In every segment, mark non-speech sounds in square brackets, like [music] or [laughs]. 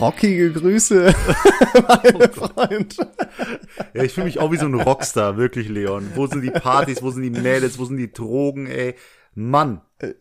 rockige Grüße, [laughs] mein Freund. Ja, ich fühle mich auch wie so ein Rockstar, wirklich, Leon. Wo sind die Partys, wo sind die Mädels, wo sind die Drogen, ey? Mann.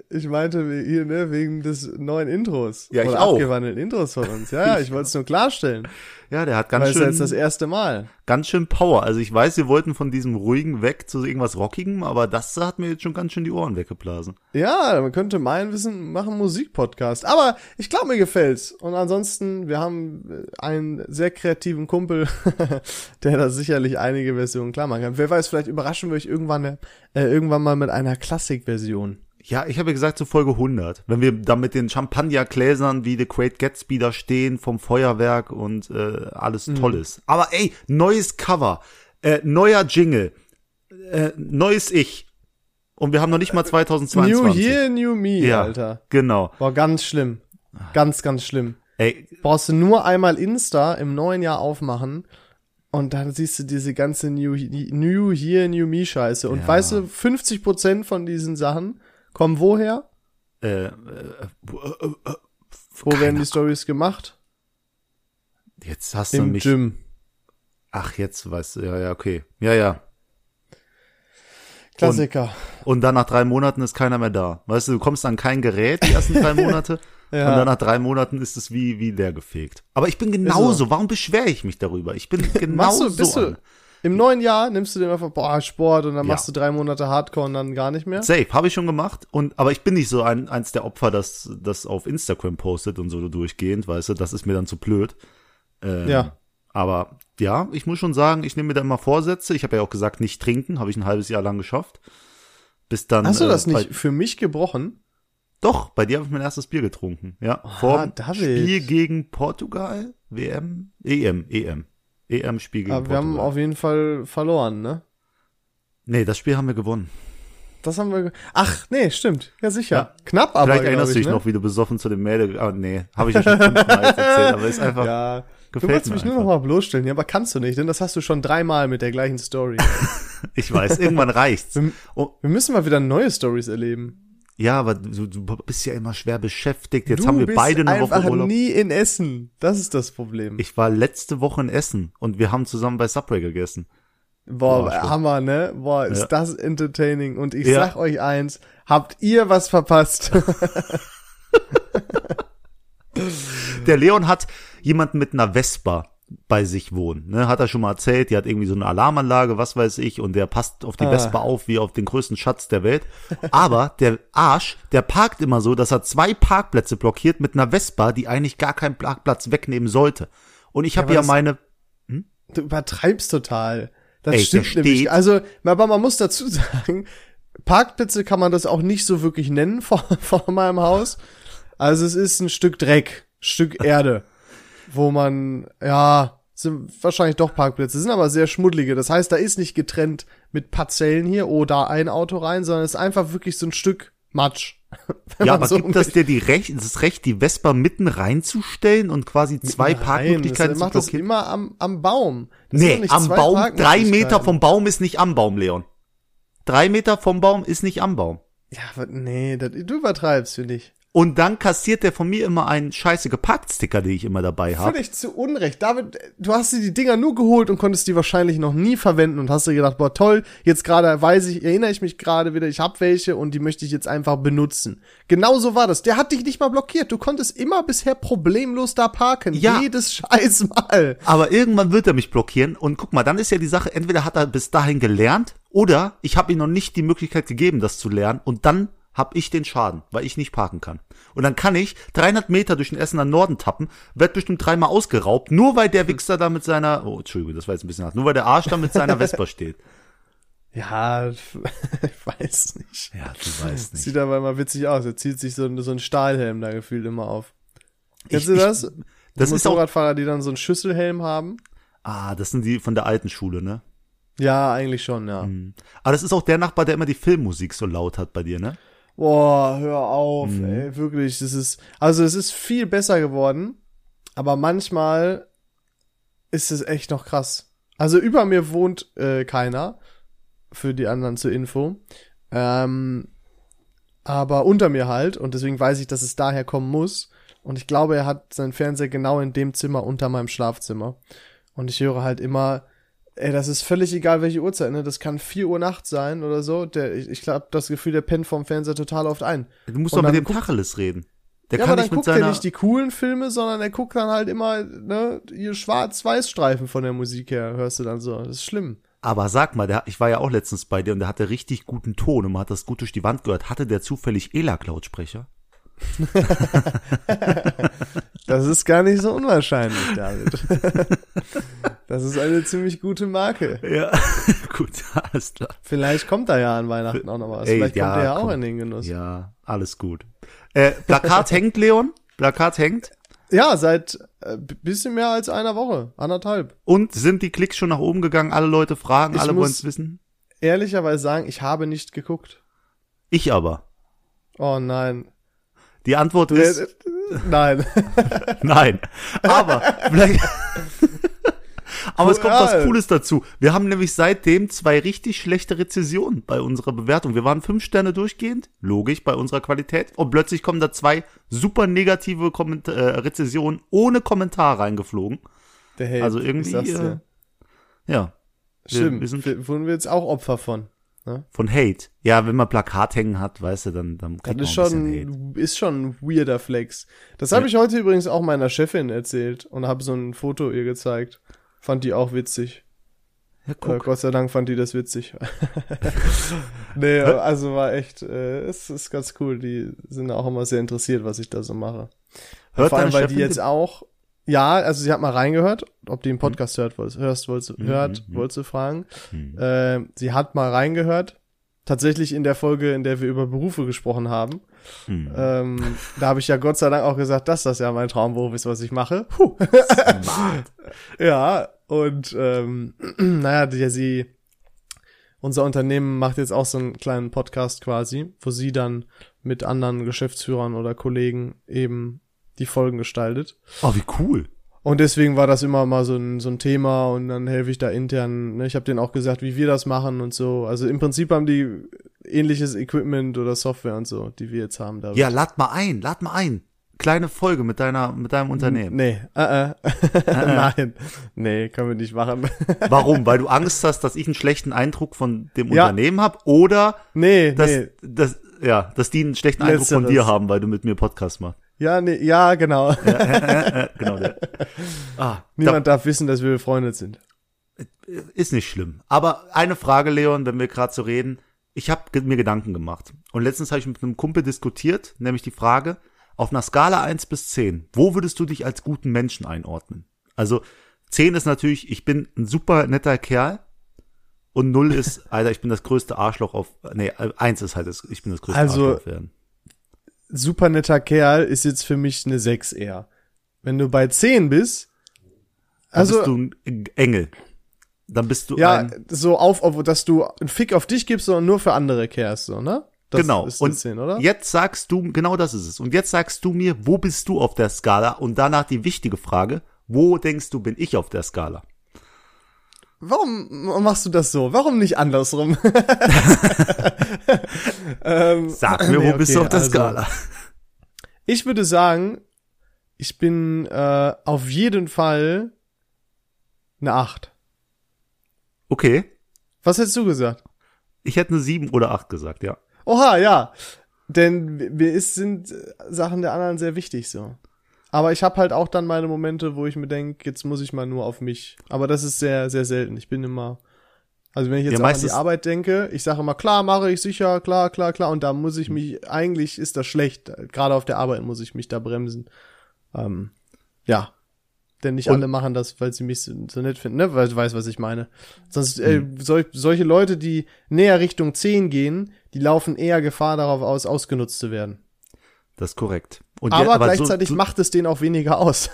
Ich meinte hier, ne, wegen des neuen Intros. Ja, ich Oder auch. abgewandelten Intros von uns. Ja, ja, [laughs] ich wollte es nur klarstellen. Ja, der hat ganz Weil es ist schön, jetzt das erste Mal. ganz schön Power. Also ich weiß, wir wollten von diesem ruhigen weg zu irgendwas Rockigem, aber das hat mir jetzt schon ganz schön die Ohren weggeblasen. Ja, man könnte meinen, wir sind, machen Musikpodcast. Aber ich glaube, mir gefällt's. Und ansonsten, wir haben äh, einen sehr kreativen Kumpel, [laughs] der da sicherlich einige Versionen klar machen kann. Wer weiß, vielleicht überraschen wir euch irgendwann, äh, irgendwann mal mit einer Klassikversion. Ja, ich habe ja gesagt zu Folge 100. Wenn wir da mit den Champagnergläsern wie The Great Gatsby da stehen vom Feuerwerk und äh, alles toll ist. Aber ey, neues Cover, äh, neuer Jingle, äh, neues Ich. Und wir haben noch nicht mal 2022. New Year, New Me, Ja, Alter. genau. Boah, ganz schlimm. Ganz, ganz schlimm. Ey, Brauchst du nur einmal Insta im neuen Jahr aufmachen und dann siehst du diese ganze New, New Year, New Me Scheiße. Und Ja. weißt du, 50% von diesen Sachen kommen woher? äh, äh, äh, Wo werden die Stories gemacht? Jetzt hast du Im mich. Gym. Ach, jetzt weißt du, ja, ja, okay. Ja, ja. Klassiker. Und dann nach drei Monaten ist keiner mehr da. Weißt du, du kommst an kein Gerät die ersten drei [laughs] Monate. Ja. Und dann nach drei Monaten ist es wie, wie der gefegt. Aber ich bin genauso. Warum beschwere ich mich darüber? Ich bin [laughs] Machst genauso. du, bist an. du, im neuen Jahr nimmst du den einfach, boah, Sport und dann Ja. machst du drei Monate Hardcore und dann gar nicht mehr? Safe, habe ich schon gemacht. Und, aber ich bin nicht so ein, eins der Opfer, das, das auf Instagram postet und so durchgehend, weißt du, das ist mir dann zu blöd. Ähm, Ja. Aber ja, ich muss schon sagen, ich nehme mir da immer Vorsätze. Ich habe ja auch gesagt, nicht trinken, habe ich ein halbes Jahr lang geschafft. Bis dann. Hast du das äh, nicht für mich gebrochen? Doch, bei dir habe ich mein erstes Bier getrunken. Ja, vor. Spiel gegen Portugal, WM, EM, EM. EM-Spiel gegen Aber wir haben Portugal. auf jeden Fall verloren, ne? nee, das Spiel haben wir gewonnen. Das haben wir. Ach, nee, stimmt. Ja, sicher. Ja. Knapp, aber. Vielleicht erinnerst ich, du dich ne? noch, wie du besoffen zu dem Mädel, ah, nee, habe ich ja schon fünfmal erzählt, [laughs] aber ist einfach, Ja. Du gefällt wolltest mir mich nur einfach. noch mal bloßstellen, ja, aber kannst du nicht, denn das hast du schon dreimal mit der gleichen Story. [laughs] ich weiß, irgendwann reicht's. Wir- Oh, Wir müssen mal wieder neue Stories erleben. Ja, aber du, du bist ja immer schwer beschäftigt. Jetzt du haben wir beide eine Woche Urlaub. nie in Essen. Das ist das Problem. Ich war letzte Woche in Essen und wir haben zusammen bei Subway gegessen. Boah, Boah. Hammer, ne? Boah, ist Ja. das entertaining. Und ich Ja. sag euch eins, habt ihr was verpasst? [laughs] [laughs] Der Leon hat jemanden mit einer Vespa bei sich wohnen. Ne? Hat er schon mal erzählt, die hat irgendwie so eine Alarmanlage, was weiß ich, und der passt auf die Ah. Vespa auf wie auf den größten Schatz der Welt. Aber der Arsch, der parkt immer so, dass er zwei Parkplätze blockiert mit einer Vespa, die eigentlich gar keinen Parkplatz wegnehmen sollte. Und ich habe ja, das- meine, Du übertreibst total. Das Ey, stimmt nämlich. Also, aber man muss dazu [laughs] sagen, Parkplätze kann man das auch nicht so wirklich nennen vor, [laughs] vor meinem Haus. Also es ist ein Stück Dreck, Stück Erde, wo man, ja, sind wahrscheinlich doch Parkplätze, sind aber sehr schmuddlige. Das heißt, da ist nicht getrennt mit Parzellen hier, oh, da ein Auto rein, sondern es ist einfach wirklich so ein Stück Matsch. [laughs] Ja, aber so gibt das dir die Recht, das Recht, die Vespa mitten reinzustellen und quasi zwei Nein, Parkmöglichkeiten das zu macht das immer am, am Baum. Das Nee, am Baum, drei. Meter vom Baum ist nicht am Baum, Leon. Drei Meter vom Baum ist nicht am Baum. Ja, aber nee, das, du übertreibst, finde ich. Und dann kassiert der von mir immer einen scheiße Geparkt-Sticker, den ich immer dabei habe. Völlig zu Unrecht. David, du hast dir die Dinger nur geholt und konntest die wahrscheinlich noch nie verwenden und hast dir gedacht, boah, toll, jetzt gerade weiß ich, erinnere ich mich gerade wieder, ich hab welche und die möchte ich jetzt einfach benutzen. Genauso war das. Der hat dich nicht mal blockiert. Du konntest immer bisher problemlos da parken. Ja. Jedes scheiß Mal. Aber irgendwann wird er mich blockieren und guck mal, dann ist ja die Sache, entweder hat er bis dahin gelernt oder ich habe ihm noch nicht die Möglichkeit gegeben, das zu lernen und dann habe ich den Schaden, weil ich nicht parken kann. Und dann kann ich 300 Meter durch den Essener Norden tappen, werd bestimmt dreimal ausgeraubt, nur weil der Wichser da mit seiner, oh, Entschuldigung, das war jetzt ein bisschen hart, nur weil der Arsch da mit seiner Vespa [laughs] steht. Ja, [laughs] ich weiß nicht. Ja, du weißt Sieht aber immer witzig aus. Er zieht sich so, ein- so ein Stahlhelm da gefühlt immer auf. Kennst Ich- du das? Das Die ist auch, Motorradfahrer, die dann so einen Schüsselhelm haben. ah, das sind die von der alten Schule, ne? Ja, eigentlich schon, ja. Aber das ist auch der Nachbar, der immer die Filmmusik so laut hat bei dir, ne? Boah, hör auf, Mhm. ey, wirklich, das ist, also es ist viel besser geworden, aber manchmal ist es echt noch krass. Also über mir wohnt äh, keiner, für die anderen zur Info, ähm, aber unter mir halt, und deswegen weiß ich, dass es daher kommen muss, Und ich glaube, er hat seinen Fernseher genau in dem Zimmer unter meinem Schlafzimmer. Und ich höre halt immer, ey, das ist völlig egal, welche Uhrzeit, ne? Das kann 4 Uhr nachts sein oder so. Der, ich, ich glaube, das Gefühl, der pennt vom Fernseher total oft ein. Du musst Und doch mit dem Tacheles reden. Der ja, kann aber dann guckt er nicht die coolen Filme, sondern er guckt dann halt immer, ne, ihr Schwarz-Weiß-Streifen von der Musik her, hörst du dann so. Das ist schlimm. aber sag mal, der, ich war ja auch letztens bei dir und der hatte richtig guten Ton und man hat das gut durch die Wand gehört. Hatte der zufällig ELAC-Lautsprecher? [laughs] Das ist gar nicht so unwahrscheinlich, David. das ist eine ziemlich gute Marke. Ja, [laughs] gut, alles klar. Vielleicht kommt da ja an Weihnachten auch noch was. Ey, Vielleicht ja, kommt er ja auch komm. in den Genuss. Ja, Ja, alles gut. Äh, Plakat hängt, Leon. Plakat hängt. seit äh, bisschen mehr als einer Woche. Anderthalb. Und sind die Klicks schon nach oben gegangen? Alle Leute fragen, Ich alle wollen es wissen. Ehrlicherweise sagen, ich habe nicht geguckt. Ich aber. Oh nein. Die Antwort Äh, ist äh, Nein. [laughs] nein. Aber vielleicht. [laughs] Aber es kommt was Ja. Cooles dazu. Wir haben nämlich seitdem zwei richtig schlechte Rezessionen bei unserer Bewertung. Wir waren fünf Sterne durchgehend, logisch bei unserer Qualität. Und plötzlich kommen da zwei super negative Komment äh, Rezessionen ohne Kommentar reingeflogen. Der Hate, Also irgendwie, äh, Ja. Wir- Stimmt. wir sind- Wir, wurden wir jetzt auch Opfer von. Von Hate. Ja, wenn man Plakat hängen hat, weißt du, dann, dann Das kriegt ist man ein bisschen Hate. schon, ist schon ein weirder Flex. Das habe Ja. ich heute übrigens auch meiner Chefin erzählt und habe so ein Foto ihr gezeigt. Fand die auch witzig. Ja, Äh, guck. Gott sei Dank fand die das witzig. [laughs] nee, also war echt, äh, es ist ganz cool. Die sind auch immer sehr interessiert, was ich da so mache. Hört Vor allem, weil die jetzt auch, ja, also sie hat mal reingehört, ob die einen Podcast hört, wolltest, hörst, wolltest, Mhm, hört, mhm. wolltest du fragen. Hm. Äh, sie hat mal reingehört. Tatsächlich in der Folge, in der wir über Berufe gesprochen haben. Hm. Ähm, da habe ich ja Gott sei Dank auch gesagt, dass das ja mein Traumberuf ist, was ich mache. Puh. [laughs] Ja, und ähm, [clears throat] naja, die, sie, unser Unternehmen macht jetzt auch so einen kleinen Podcast quasi, wo sie dann mit anderen Geschäftsführern oder Kollegen eben die Folgen gestaltet. Oh, wie cool. Und deswegen war das immer mal so ein, so ein Thema und dann helfe ich da intern. Ne? Ich habe denen auch gesagt, wie wir das machen und so. Also im Prinzip haben die ähnliches Equipment oder Software und so, die wir jetzt haben. Da Ja, lad mal ein, lad mal ein. Kleine Folge mit deiner, mit deinem Unternehmen. Nee, äh, äh. [laughs] nein, nee, können wir nicht machen. [laughs] Warum? Weil du Angst hast, dass ich einen schlechten Eindruck von dem Ja. Unternehmen habe oder nee, dass, nee. dass, ja, dass die einen schlechten Eindruck von Letzteres. dir haben, weil du mit mir Podcast machst. Ja, nee, ja, genau. Genau. Der. [laughs] Ah, Niemand darf wissen, dass wir befreundet sind. da, ist nicht schlimm. Aber eine Frage, Leon, wenn wir gerade so reden. Ich habe mir Gedanken gemacht. Und letztens habe ich mit einem Kumpel diskutiert, nämlich die Frage, auf einer Skala 1 bis 10, wo würdest du dich als guten Menschen einordnen? Also 10 ist natürlich, ich bin ein super netter Kerl. Und 0 ist, Alter, ich bin das größte Arschloch auf, nee, 1 ist halt, ich bin das größte Also, Arschloch auf Erden. Super netter Kerl ist jetzt für mich eine 6 eher. Wenn du bei 10 bist, Dann also bist du ein Engel. Dann bist du ja, so auf, auf, dass du einen Fick auf dich gibst, sondern nur für andere kehrst, so, ne? Das genau. Ist und eine 10, oder? jetzt sagst du, genau das ist es. Und jetzt sagst du mir, wo bist du auf der Skala? Und danach die wichtige Frage, wo denkst du, bin ich auf der Skala? Warum machst du das so? Warum nicht andersrum? [laughs] ähm, Sag mir, [laughs] wo nee, bist du okay, auf der also, Skala? Ich würde sagen, ich bin äh, auf jeden Fall eine 8. Okay. Was hättest du gesagt? Ich hätte eine 7 oder 8 gesagt, ja. Oha, ja. Denn mir ist, sind Sachen der anderen sehr wichtig so. Aber ich habe halt auch dann meine Momente, wo ich mir denke, jetzt muss ich mal nur auf mich. Aber das ist sehr, sehr selten. Ich bin immer. Also wenn ich jetzt Ja, an die Arbeit denke, ich sage immer, klar, mache ich sicher, klar, klar, klar. Und da muss ich mich, eigentlich ist das schlecht. Gerade auf der Arbeit muss ich mich da bremsen. Ähm, ja. Denn nicht Und- alle machen das, weil sie mich so, so nett finden, ne? Weil du weißt, was ich meine. Sonst, äh, Hm. sol solche Leute, die näher Richtung 10 gehen, die laufen eher Gefahr darauf aus, ausgenutzt zu werden. Das ist korrekt. Und aber, ja, gleichzeitig so, macht es denen auch weniger aus.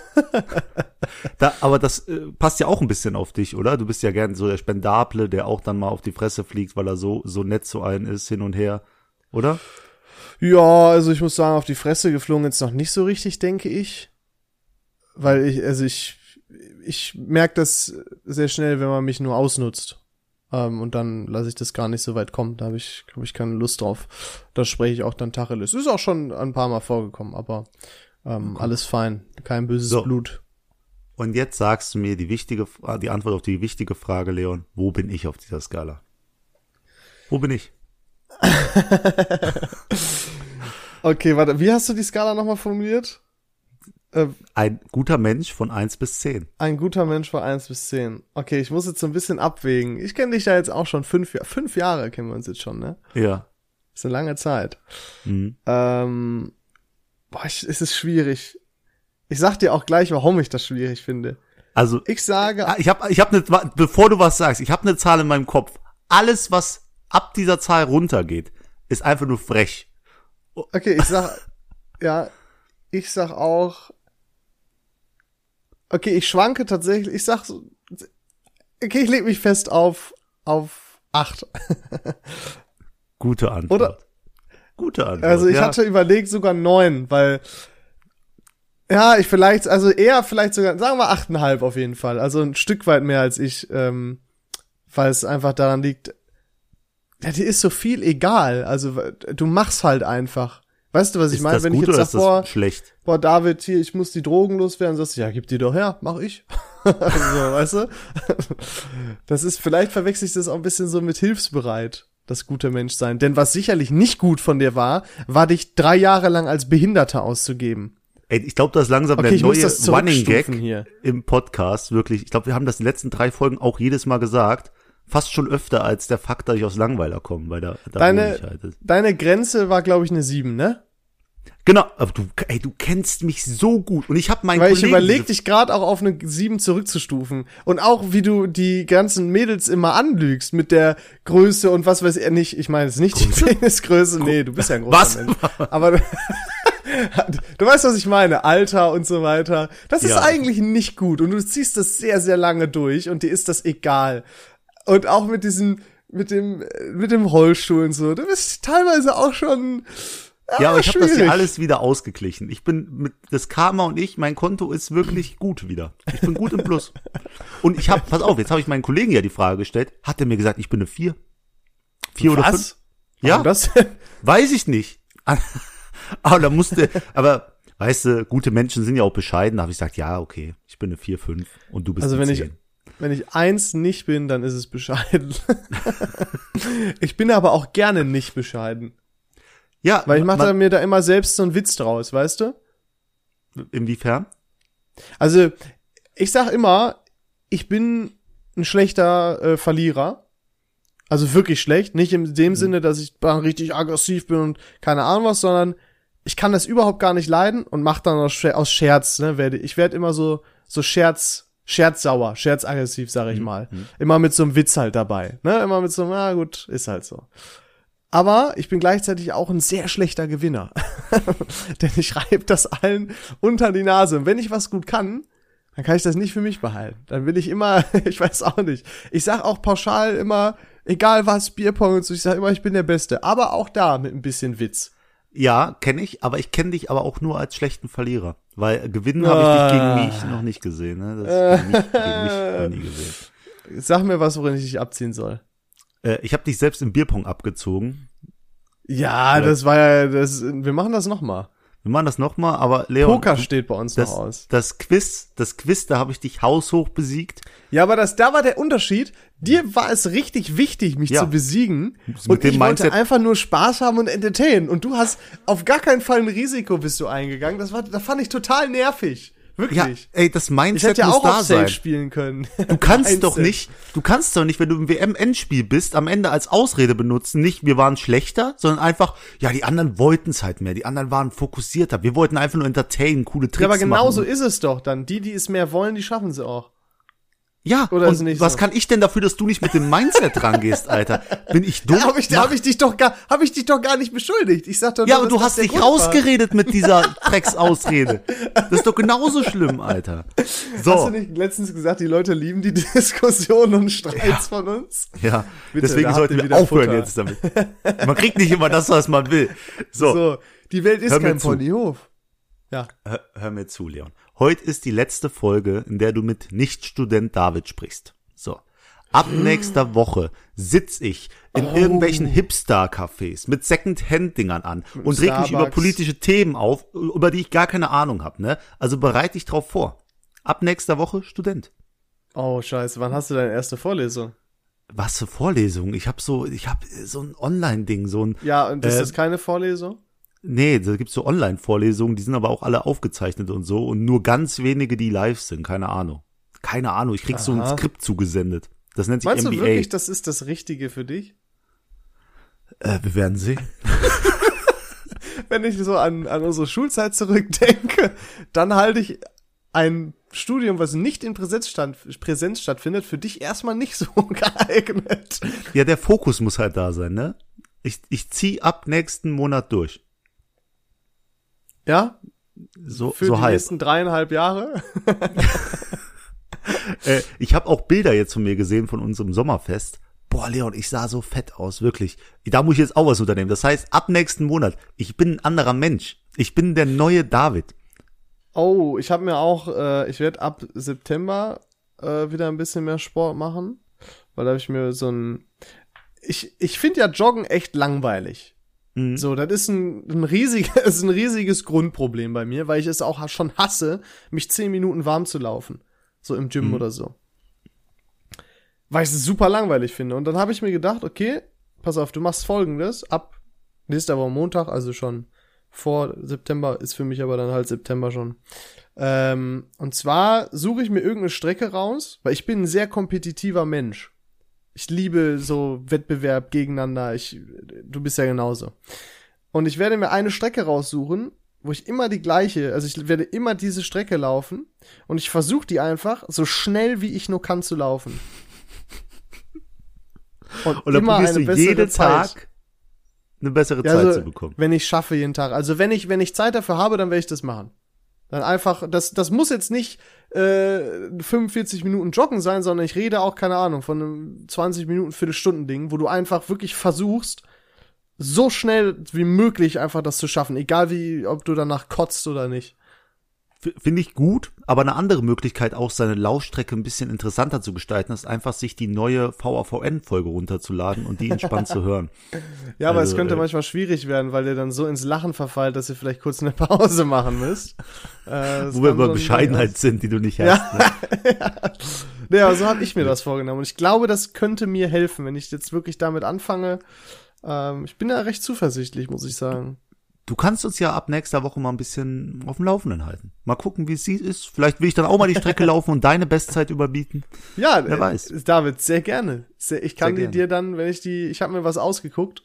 [laughs] da, aber das äh, passt ja auch ein bisschen auf dich, oder? Du bist ja gern so der Spendable, der auch dann mal auf die Fresse fliegt, weil er so, so nett zu allen ist, hin und her. Oder? ja, also ich muss sagen, auf die Fresse geflogen jetzt noch nicht so richtig, denke ich. Weil ich, also ich, ich merke das sehr schnell, wenn man mich nur ausnutzt. Ähm, und dann lasse ich das gar nicht so weit kommen. Da habe ich, habe ich keine Lust drauf. Da spreche ich auch dann Tacheles. Ist auch schon ein paar Mal vorgekommen, aber Ähm, alles fein. Kein böses So. Blut. Und jetzt sagst du mir die wichtige, Fra- die Antwort auf die wichtige Frage, Leon. Wo bin ich auf dieser Skala? Wo bin ich? [laughs] Okay, warte, wie hast du die Skala nochmal formuliert? Äh, Ein guter Mensch von eins bis zehn. ein guter Mensch war eins bis zehn. Okay, ich muss jetzt so ein bisschen abwägen. Ich kenne dich ja jetzt auch schon fünf Jahre. Fünf Jahre kennen wir uns jetzt schon, ne? Ja. Ist eine lange Zeit. Mhm. Ähm, boah, ich, es ist schwierig. Ich sag dir auch gleich, warum ich das schwierig finde. Also, Ich sage, Ah, ich habe, ich habe eine, bevor du was sagst, ich habe eine Zahl in meinem Kopf. Alles, was ab dieser Zahl runtergeht, ist einfach nur frech. okay, ich sag, ja, ich sag auch, okay, ich schwanke tatsächlich, ich sag so, okay, ich leg mich fest auf, auf acht. [laughs] Gute Antwort. Oder- Gute Antwort. Also ich ja. hatte überlegt sogar neun, weil ja, ich vielleicht, also eher vielleicht sogar, sagen wir achteinhalb auf jeden Fall. Also ein Stück weit mehr als ich, ähm, weil es einfach daran liegt, ja, dir ist so viel egal. Also du machst halt einfach. Weißt du, was ich ist meine? Wenn ich jetzt oder sag, ist das boah, schlecht? boah, David, hier, ich muss die Drogen loswerden, sagst du, ja, gib die doch her, mach ich. [laughs] so, weißt du? Das ist, vielleicht verwechsel ich das auch ein bisschen so mit hilfsbereit, das gute Mensch sein. Denn was sicherlich nicht gut von dir war, war dich drei Jahre lang als Behinderter auszugeben. Ey, ich glaube, das ist langsam Okay, der neue das Running Gag hier. im Podcast, wirklich. Ich glaube, wir haben das in den letzten drei Folgen auch jedes Mal gesagt. Fast schon öfter als der Fakt, dass ich aus Langweiler komme, weil da, da Deine, ich halt. deine Grenze war, glaube ich, eine sieben, ne? Genau, aber du, ey, du kennst mich so gut und ich habe meinen Weil ich Kollegen überleg diese- dich gerade auch auf eine sieben zurückzustufen. Und auch, wie du die ganzen Mädels immer anlügst mit der Größe und was weiß ich nicht. Ich meine, es ist nicht die Penisgröße. Nee, du bist ja ein großer Was? Mensch. Aber [laughs] du, weißt, was ich meine. Alter und so weiter. Das ist Ja. eigentlich nicht gut. Und du ziehst das sehr, sehr lange durch und dir ist das egal. Und auch mit diesem, mit dem, mit dem Rollstuhl und so. Du bist teilweise auch schon, Ja, aber ich habe das hier alles wieder ausgeglichen. Ich bin mit das Karma und ich, mein Konto ist wirklich gut wieder. Ich bin gut im Plus. Und ich habe, pass auf, jetzt habe ich meinen Kollegen ja die Frage gestellt. Hat er mir gesagt, ich bin eine vier? Vier oder fünf? Was? Ja, Warum das? [laughs] weiß ich nicht. [laughs] aber da musste, aber weißt du, gute Menschen sind ja auch bescheiden. Da habe ich gesagt, ja, okay, ich bin eine vier, fünf und du bist Also eine wenn ich, zehn. Wenn ich eins nicht bin, dann ist es bescheiden. [laughs] ich bin aber auch gerne nicht bescheiden. Ja, Weil ich mache mir da immer selbst so einen Witz draus, weißt du? inwiefern? Also, ich sag immer, ich bin ein schlechter äh, Verlierer. Also wirklich schlecht. Nicht in dem Sinne, dass ich dann richtig aggressiv bin und keine Ahnung was, sondern ich kann das überhaupt gar nicht leiden und mach dann aus Scherz, ne, werde ich werde immer so so Scherz scherzsauer, scherzaggressiv, sag ich mal. Immer mit so einem Witz halt dabei, ne? Immer mit so, einem, na gut, ist halt so. Aber ich bin gleichzeitig auch ein sehr schlechter Gewinner. [laughs] Denn ich reibe das allen unter die Nase. Und wenn ich was gut kann, dann kann ich das nicht für mich behalten. Dann will ich immer, [laughs] ich weiß auch nicht. Ich sag auch pauschal immer, egal was, Bierpong und so, ich sag immer, ich bin der Beste. Aber auch da mit ein bisschen Witz. Ja, kenne ich, aber ich kenne dich aber auch nur als schlechten Verlierer. Weil gewinnen habe ich dich Ah. gegen mich noch nicht gesehen. Ne? Das gegen mich, gegen mich noch nie gesehen. [laughs] Sag mir was, worin ich dich abziehen soll. Äh, ich habe dich selbst im Bierpong abgezogen. Ja, das war ja, das, wir machen das nochmal. Wir machen das nochmal, aber Leon, Poker steht bei uns das, noch aus. das Quiz, das Quiz, da habe ich dich haushoch besiegt. Ja, aber das, da war der Unterschied. Dir war es richtig wichtig, mich Ja. zu besiegen. Mit Und ich wollte Mindset- einfach nur Spaß haben und entertainen. Und du hast auf gar keinen Fall ein Risiko bist du eingegangen. Das war, das fand ich total nervig. Wirklich. Ja, ey, das ich Mindset hätte ja muss auch da auf Safe sein. spielen können. [laughs] Du kannst doch nicht, du kannst doch nicht, wenn du im WM-Endspiel bist, am Ende als Ausrede benutzen, nicht wir waren schlechter, sondern einfach, ja, die anderen wollten es halt mehr, die anderen waren fokussierter, wir wollten einfach nur entertainen, coole Tricks Ja, aber genau machen. so ist es doch dann. Die, die es mehr wollen, die schaffen es auch. Ja, Oder und nicht was so? kann ich denn dafür, dass du nicht mit dem Mindset rangehst, Alter? Bin ich dumm? Da [laughs] hab ich, Mach- hab ich dich doch gar, hab ich dich doch gar nicht beschuldigt. Ich sag doch ja, nur, aber du hast dich war. rausgeredet mit dieser Drecksausrede. Das ist doch genauso schlimm, Alter. Hast So, du nicht letztens gesagt, die Leute lieben die [laughs] Diskussionen und Streits von uns? ja, Bitte, deswegen sollten wir wieder aufhören Futter. jetzt damit. Man kriegt nicht immer das, was man will. So, So, die Welt ist Hör kein. Ponyhof. Ja. hör, hör mir zu, Leon. Heute ist die letzte Folge, in der du mit Nicht-Student David sprichst. So. Ab nächster Woche sitz ich in Oh. irgendwelchen Hipster-Cafés mit Second-Hand-Dingern an und reg mich über politische Themen auf, über die ich gar keine Ahnung habe. Ne? Also bereite dich drauf vor. Ab nächster Woche Student. Oh, scheiße. Wann hast du deine erste Vorlesung? Was für Vorlesungen? Ich habe so, ich habe so ein Online-Ding, so ein Ja, und ist Äh, das keine Vorlesung? Nee, da gibt's so Online-Vorlesungen, die sind aber auch alle aufgezeichnet und so und nur ganz wenige, die live sind, keine Ahnung. Keine Ahnung, ich krieg so ein Aha. Skript zugesendet. Das nennt sich Meinst MBA. du wirklich, das ist das Richtige für dich? äh, wir werden sehen. [laughs] Wenn ich so an, an unsere Schulzeit zurückdenke, dann halte ich ein Studium, was nicht in Präsenz, stand, Präsenz stattfindet, für dich erstmal nicht so [laughs] geeignet. Ja, der Fokus muss halt da sein, ne? Ich, ich zieh ab nächsten Monat durch. Ja? So, Für so die halb. nächsten dreieinhalb Jahre? [laughs] Äh, ich habe auch Bilder jetzt von mir gesehen von unserem Sommerfest. Boah, Leon, ich sah so fett aus, wirklich. Da muss ich jetzt auch was unternehmen. Das heißt, ab nächsten Monat, ich bin ein anderer Mensch. Ich bin der neue David. Oh, ich habe mir auch, äh, ich werde ab September äh, wieder ein bisschen mehr Sport machen, weil da habe ich mir so ein, ich, ich finde ja Joggen echt langweilig. Mhm. So, das ist ein, ein, riesig, [laughs] das ist ein riesiges Grundproblem bei mir, weil ich es auch schon hasse, mich zehn Minuten warm zu laufen. So im Gym Mhm. oder so. Weil ich es super langweilig finde. Und dann habe ich mir gedacht, okay, pass auf, du machst folgendes, ab nächster Woche Montag, also schon vor September, ist für mich aber dann halt September schon. Ähm, und zwar suche ich mir irgendeine Strecke raus, weil ich bin ein sehr kompetitiver Mensch. Ich liebe so Wettbewerb gegeneinander. Ich, du bist ja genauso. Und ich werde mir eine Strecke raussuchen, wo ich immer die gleiche, also ich werde immer diese Strecke laufen und ich versuche die einfach so schnell wie ich nur kann zu laufen. [laughs] Und, dann immer probierst eine du bessere jeden Zeit. Tag eine bessere Ja, Zeit also, zu bekommen. Wenn ich schaffe jeden Tag. Also wenn ich, wenn ich Zeit dafür habe, dann werde ich das machen. Dann einfach, das, das muss jetzt nicht äh, 45 Minuten joggen sein, sondern ich rede auch, keine Ahnung, von einem 20 Minuten, Viertelstunden-Ding, wo du einfach wirklich versuchst, so schnell wie möglich einfach das zu schaffen. Egal wie, ob du danach kotzt oder nicht. Finde ich gut, aber eine andere Möglichkeit, auch seine Laufstrecke ein bisschen interessanter zu gestalten, ist einfach sich die neue VAVN-Folge runterzuladen und die entspannt zu hören. [laughs] Ja, aber Also, es könnte äh, manchmal schwierig werden, weil ihr dann so ins Lachen verfallt, dass ihr vielleicht kurz eine [laughs] Pause machen müsst. Äh, Wo wir über Bescheidenheit sind, die du nicht hast. [laughs] Ja. Ne? Ja, so habe ich mir das vorgenommen. Und ich glaube, das könnte mir helfen, wenn ich jetzt wirklich damit anfange. Ähm, ich bin da recht zuversichtlich, muss ich sagen. Du kannst uns ja ab nächster Woche mal ein bisschen auf dem Laufenden halten. Mal gucken, wie es ist. Vielleicht will ich dann auch mal die Strecke [laughs] laufen und deine Bestzeit überbieten. Ja, Wer äh, weiß. David, sehr gerne. Ich kann die dir dann, wenn ich die, ich habe mir was ausgeguckt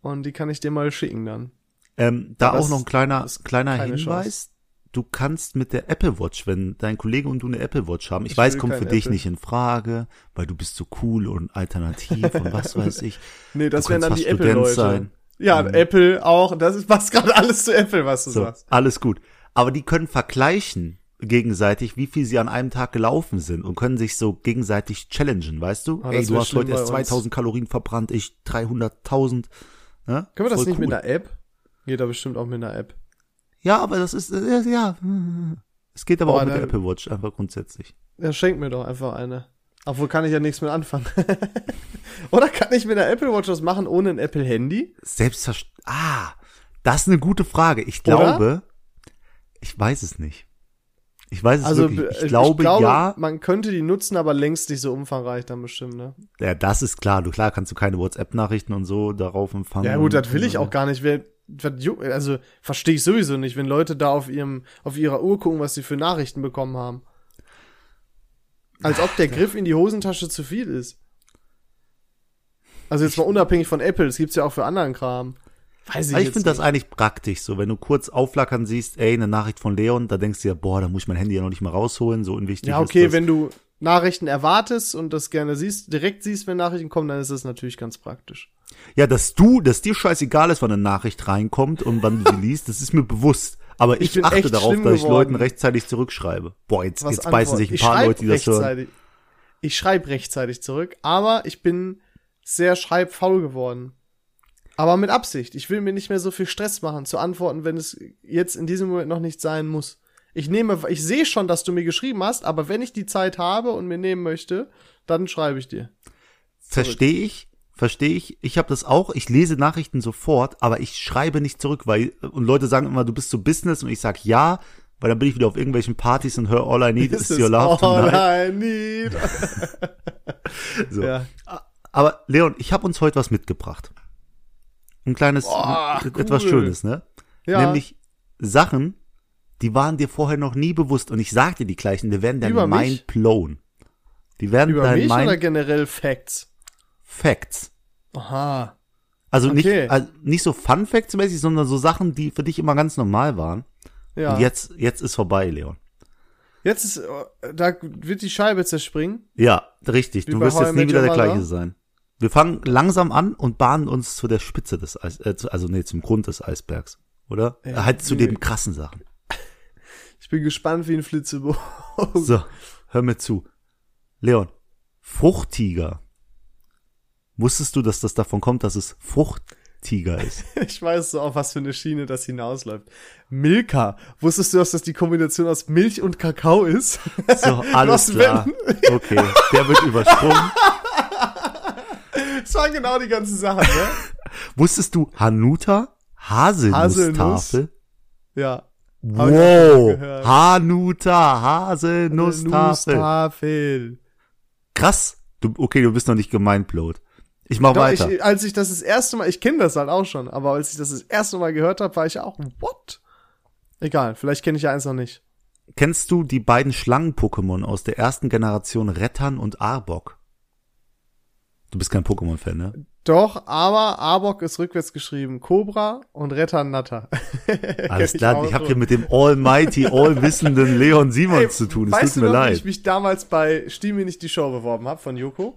und die kann ich dir mal schicken dann. Ähm, da Ja, auch noch ein kleiner, kleiner Hinweis. Du kannst mit der Apple Watch, wenn dein Kollege und du eine Apple Watch haben, ich, Ich weiß, kommt für dich Apple. nicht in Frage, weil du bist so cool und alternativ und [laughs] was weiß ich. Nee, das wären dann die Apple-Leute. Ja, Mhm. Apple auch. Das ist, passt gerade alles zu Apple, was du So, sagst. alles gut. Aber die können vergleichen gegenseitig, wie viel sie an einem Tag gelaufen sind und können sich so gegenseitig challengen, weißt du? Ah, Ey, du hast heute erst bei uns. 2000 Kalorien verbrannt, ich 300.000. Ja? Können wir das Voll nicht mit cool. einer App? Geht da bestimmt auch mit einer App. Ja, aber das ist, äh, ja, es geht aber Boah, auch mit der Apple Watch einfach grundsätzlich. Ja, schenk mir doch einfach eine. Obwohl kann ich ja nichts mit anfangen. [laughs] Oder kann ich mit der Apple Watch was machen ohne ein Apple Handy? Selbstverständlich. Ah, das ist eine gute Frage. Ich Oder? glaube, ich weiß es nicht. Ich weiß es Also wirklich. äh, Ich glaube, ja. man könnte die nutzen, aber längst nicht so umfangreich dann bestimmt, ne? Ja, das ist klar. Du klar kannst du keine WhatsApp-Nachrichten und so darauf empfangen. Ja gut, das will ich auch gar nicht. Wer, also verstehe ich sowieso nicht, wenn Leute da auf ihrem auf ihrer Uhr gucken, was sie für Nachrichten bekommen haben. Als ob der Griff in die Hosentasche zu viel ist. Also jetzt mal unabhängig von Apple, das gibt's ja auch für anderen Kram. Weiß ich, Aber ich finde das eigentlich praktisch, so wenn du kurz aufflackern siehst, ey, eine Nachricht von Leon, da denkst du ja, boah, da muss ich mein Handy ja noch nicht mal rausholen, so unwichtig Ja, ist okay, das. wenn du Nachrichten erwartest und das gerne siehst, direkt siehst, wenn Nachrichten kommen, dann ist das natürlich ganz praktisch. Ja, dass du, dass dir scheißegal ist, wann eine Nachricht reinkommt und wann du sie [laughs] liest, das ist mir bewusst. Aber Ich ich, achte darauf, dass ich. Leuten rechtzeitig zurückschreibe. Boah, jetzt, Was jetzt beißen sich ein Ich paar Leute, die das hören. rechtzeitig. Ich schreibe rechtzeitig zurück, aber ich bin sehr schreibfaul geworden. Aber mit Absicht. Ich will mir nicht mehr so viel Stress machen, zu antworten, wenn es jetzt in diesem Moment noch nicht sein muss. Ich nehme, ich sehe schon, dass du mir geschrieben hast, aber wenn ich die Zeit habe und mir nehmen möchte, dann schreibe ich dir. Verstehe ich, verstehe ich. Ich habe das auch. Ich lese Nachrichten sofort, aber ich schreibe nicht zurück, weil und Leute sagen immer, du bist so Business und ich sag ja, weil dann bin ich wieder auf irgendwelchen Partys und höre All I Need is This Your Love all Tonight. I need. [laughs] [laughs] So. Ja. Aber Leon, ich habe uns heute was mitgebracht. Ein kleines, Boah, etwas cool. Schönes, ne? Ja. Nämlich Sachen, die waren dir vorher noch nie bewusst und ich sag dir die gleichen, die werden dein Über mich? Mind blown. Die werden Über dein mich Mind oder generell Facts? Facts. Aha. Also Okay. nicht, also nicht so Fun Facts mäßig, sondern so Sachen, die für dich immer ganz normal waren. Ja. Und jetzt, jetzt ist vorbei, Leon. Jetzt ist, äh, da wird die Scheibe zerspringen. Ja, richtig. Wie du wirst How jetzt nie wieder der gleiche sein. Wir fangen langsam an und bahnen uns zu der Spitze des Eis, äh, also nee, zum Grund des Eisbergs, oder? Ja, halt zu nee. den krassen Sachen. Ich bin gespannt wie ein Flitzebogen. So, hör mir zu. Leon, Fruchttiger. Wusstest du, dass das davon kommt, dass es Fruchttiger ist? [laughs] Ich weiß so, auf was für eine Schiene das hinausläuft. Milka. Wusstest du, dass das die Kombination aus Milch und Kakao ist? So, [laughs] alles klar. Okay, der wird übersprungen. [laughs] Das waren genau die ganzen Sachen, ne? Wusstest du Hanuta? Haselnusstafel? Ja. Ich auch Wow. Hanuta, Haselnusstafel. Nusstafel. Krass. Du, okay, du bist noch nicht gemeinblowt. Ich mach Doch, weiter. ich, als ich das das erste Mal, ich kenne das halt auch schon, aber als ich das das erste Mal gehört habe, war ich auch, what? Egal, vielleicht kenne ich ja eins noch nicht. Kennst du die beiden Schlangen-Pokémon aus der ersten Generation Rettern und Arbok? Du bist kein Pokémon-Fan, ne? Doch, aber Arbok ist rückwärts geschrieben. Cobra und Retter Natter. [laughs] Alles klar, auch ich habe hier mit dem Almighty, [laughs] allwissenden Leon Simons Ey, zu tun. Es tut du mir noch, wie leid. ich mich damals bei Stiel mir nicht die Show beworben habe von Joko?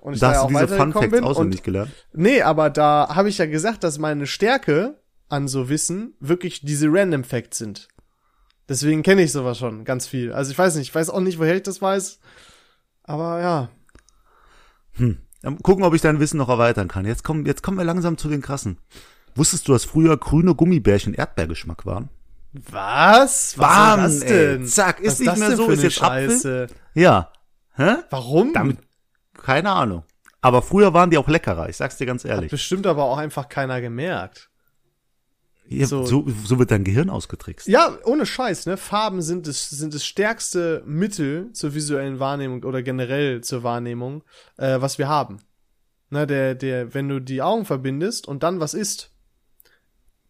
Und ich Da da ja hast auch du diese Fun Facts bin. auswendig Und, gelernt. nee, aber da habe ich ja gesagt, dass meine Stärke an so Wissen wirklich diese Random Facts sind. Deswegen kenne ich sowas schon ganz viel. Also ich weiß nicht, ich weiß auch nicht, woher ich das weiß. Aber ja. Ähm, Gucken, ob ich dein Wissen noch erweitern kann. Jetzt kommen, jetzt kommen wir langsam zu den krassen. Wusstest du, dass früher grüne Gummibärchen Erdbeergeschmack waren? Was? Was Bam, das ey. denn? Zack, ist nicht mehr so, ist jetzt Apfel? Scheiße? Ja. Hä? Warum? Damit, keine Ahnung. Aber früher waren die auch leckerer, ich sag's dir ganz Hat ehrlich. bestimmt aber auch einfach keiner gemerkt. Ja, so, so- so, wird dein Gehirn ausgetrickst. Ja, ohne Scheiß, ne? Farben sind das, sind das stärkste Mittel zur visuellen Wahrnehmung oder generell zur Wahrnehmung, äh, was wir haben. Ne, der, der, wenn du die Augen verbindest und dann was isst,